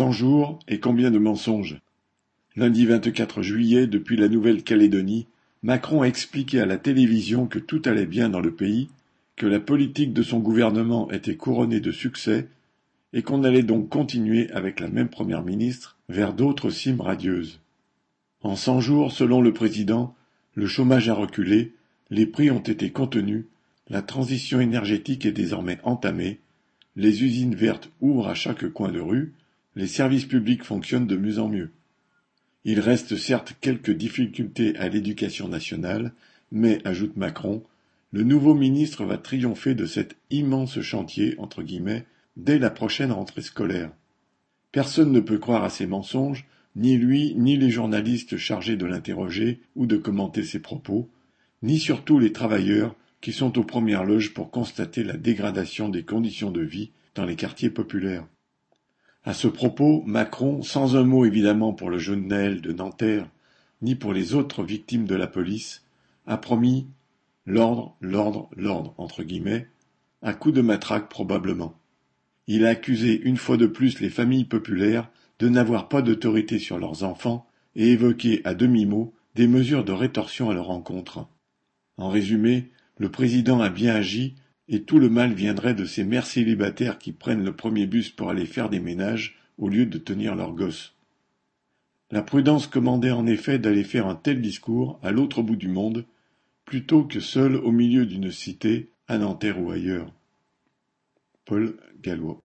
Cent jours et combien de mensonges Lundi vingt-quatre juillet, depuis la Nouvelle-Calédonie, Macron a expliqué à la télévision que tout allait bien dans le pays, que la politique de son gouvernement était couronnée de succès et qu'on allait donc continuer avec la même première ministre vers d'autres cimes radieuses. En cent jours, selon le président, le chômage a reculé, les prix ont été contenus, la transition énergétique est désormais entamée, les usines vertes ouvrent à chaque coin de rue, les services publics fonctionnent de mieux en mieux. Il reste certes quelques difficultés à l'éducation nationale, mais, ajoute Macron, le nouveau ministre va triompher de cet immense chantier entre guillemets dès la prochaine rentrée scolaire. Personne ne peut croire à ces mensonges, ni lui, ni les journalistes chargés de l'interroger ou de commenter ses propos, ni surtout les travailleurs qui sont aux premières loges pour constater la dégradation des conditions de vie dans les quartiers populaires. À ce propos, Macron, sans un mot évidemment pour le jeune de Nanterre, ni pour les autres victimes de la police, a promis l'ordre, l'ordre, l'ordre, entre guillemets, à coup de matraque probablement. Il a accusé une fois de plus les familles populaires de n'avoir pas d'autorité sur leurs enfants et évoqué à demi-mot des mesures de rétorsion à leur encontre. En résumé, le président a bien agi et tout le mal viendrait de ces mères célibataires qui prennent le premier bus pour aller faire des ménages au lieu de tenir leurs gosses. La prudence commandait en effet d'aller faire un tel discours à l'autre bout du monde, plutôt que seul au milieu d'une cité, à Nanterre ou ailleurs. Paul Gallois